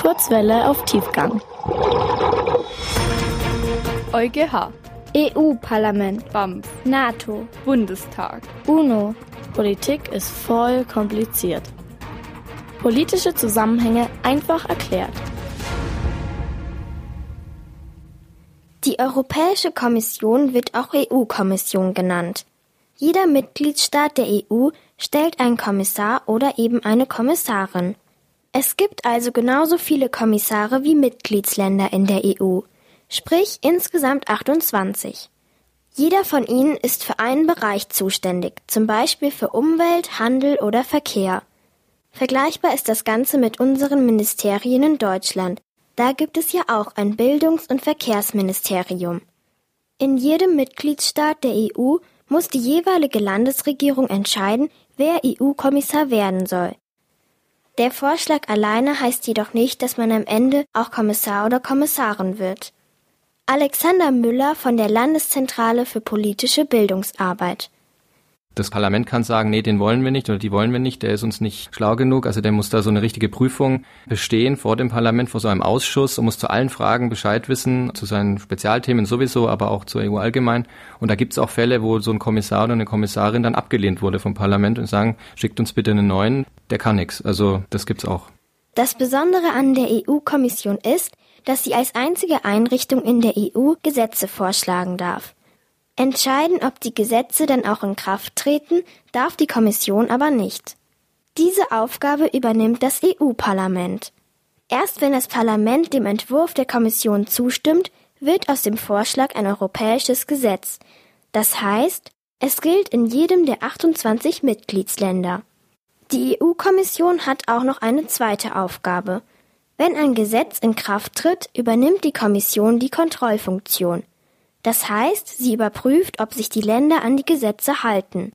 Kurzwelle auf Tiefgang. EuGH, EU-Parlament, BAMF, NATO, Bundestag. UNO. Politik ist voll kompliziert. Politische Zusammenhänge einfach erklärt. Die Europäische Kommission wird auch EU-Kommission genannt. Jeder Mitgliedstaat der EU stellt einen Kommissar oder eben eine Kommissarin. Es gibt also genauso viele Kommissare wie Mitgliedsländer in der EU, sprich insgesamt 28. Jeder von ihnen ist für einen Bereich zuständig, zum Beispiel für Umwelt, Handel oder Verkehr. Vergleichbar ist das Ganze mit unseren Ministerien in Deutschland. Da gibt es ja auch ein Bildungs- und Verkehrsministerium. In jedem Mitgliedstaat der EU muss die jeweilige Landesregierung entscheiden, wer EU-Kommissar werden soll. Der Vorschlag alleine heißt jedoch nicht, dass man am Ende auch Kommissar oder Kommissarin wird. Alexander Müller von der Landeszentrale für politische Bildungsarbeit. Das Parlament kann sagen, nee, den wollen wir nicht oder die wollen wir nicht, der ist uns nicht schlau genug. Also der muss da so eine richtige Prüfung bestehen vor dem Parlament, vor so einem Ausschuss und muss zu allen Fragen Bescheid wissen, zu seinen Spezialthemen sowieso, aber auch zur EU allgemein. Und da gibt es auch Fälle, wo so ein Kommissar oder eine Kommissarin dann abgelehnt wurde vom Parlament und sagen, schickt uns bitte einen neuen, der kann nichts. Also das gibt's auch. Das Besondere an der EU-Kommission ist, dass sie als einzige Einrichtung in der EU Gesetze vorschlagen darf. Entscheiden, ob die Gesetze dann auch in Kraft treten, darf die Kommission aber nicht. Diese Aufgabe übernimmt das EU-Parlament. Erst wenn das Parlament dem Entwurf der Kommission zustimmt, wird aus dem Vorschlag ein europäisches Gesetz. Das heißt, es gilt in jedem der 28 Mitgliedsländer. Die EU-Kommission hat auch noch eine zweite Aufgabe. Wenn ein Gesetz in Kraft tritt, übernimmt die Kommission die Kontrollfunktion. Das heißt, sie überprüft, ob sich die Länder an die Gesetze halten.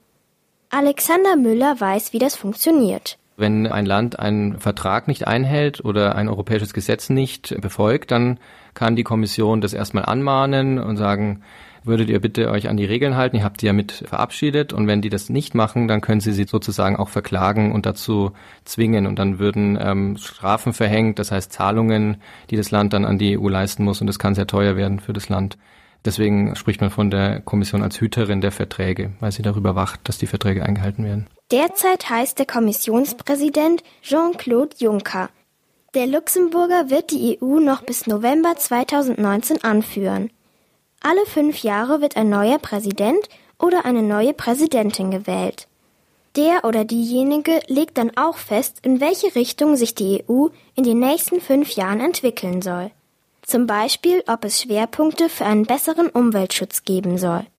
Alexander Müller weiß, wie das funktioniert. Wenn ein Land einen Vertrag nicht einhält oder ein europäisches Gesetz nicht befolgt, dann kann die Kommission das erstmal anmahnen und sagen, würdet ihr bitte euch an die Regeln halten, ihr habt die ja mit verabschiedet und wenn die das nicht machen, dann können sie sie sozusagen auch verklagen und dazu zwingen und dann würden ähm, Strafen verhängt, das heißt Zahlungen, die das Land dann an die EU leisten muss und das kann sehr teuer werden für das Land. Deswegen spricht man von der Kommission als Hüterin der Verträge, weil sie darüber wacht, dass die Verträge eingehalten werden. Derzeit heißt der Kommissionspräsident Jean-Claude Juncker. Der Luxemburger wird die EU noch bis November 2019 anführen. Alle fünf Jahre wird ein neuer Präsident oder eine neue Präsidentin gewählt. Der oder diejenige legt dann auch fest, in welche Richtung sich die EU in den nächsten fünf Jahren entwickeln soll. Zum Beispiel, ob es Schwerpunkte für einen besseren Umweltschutz geben soll.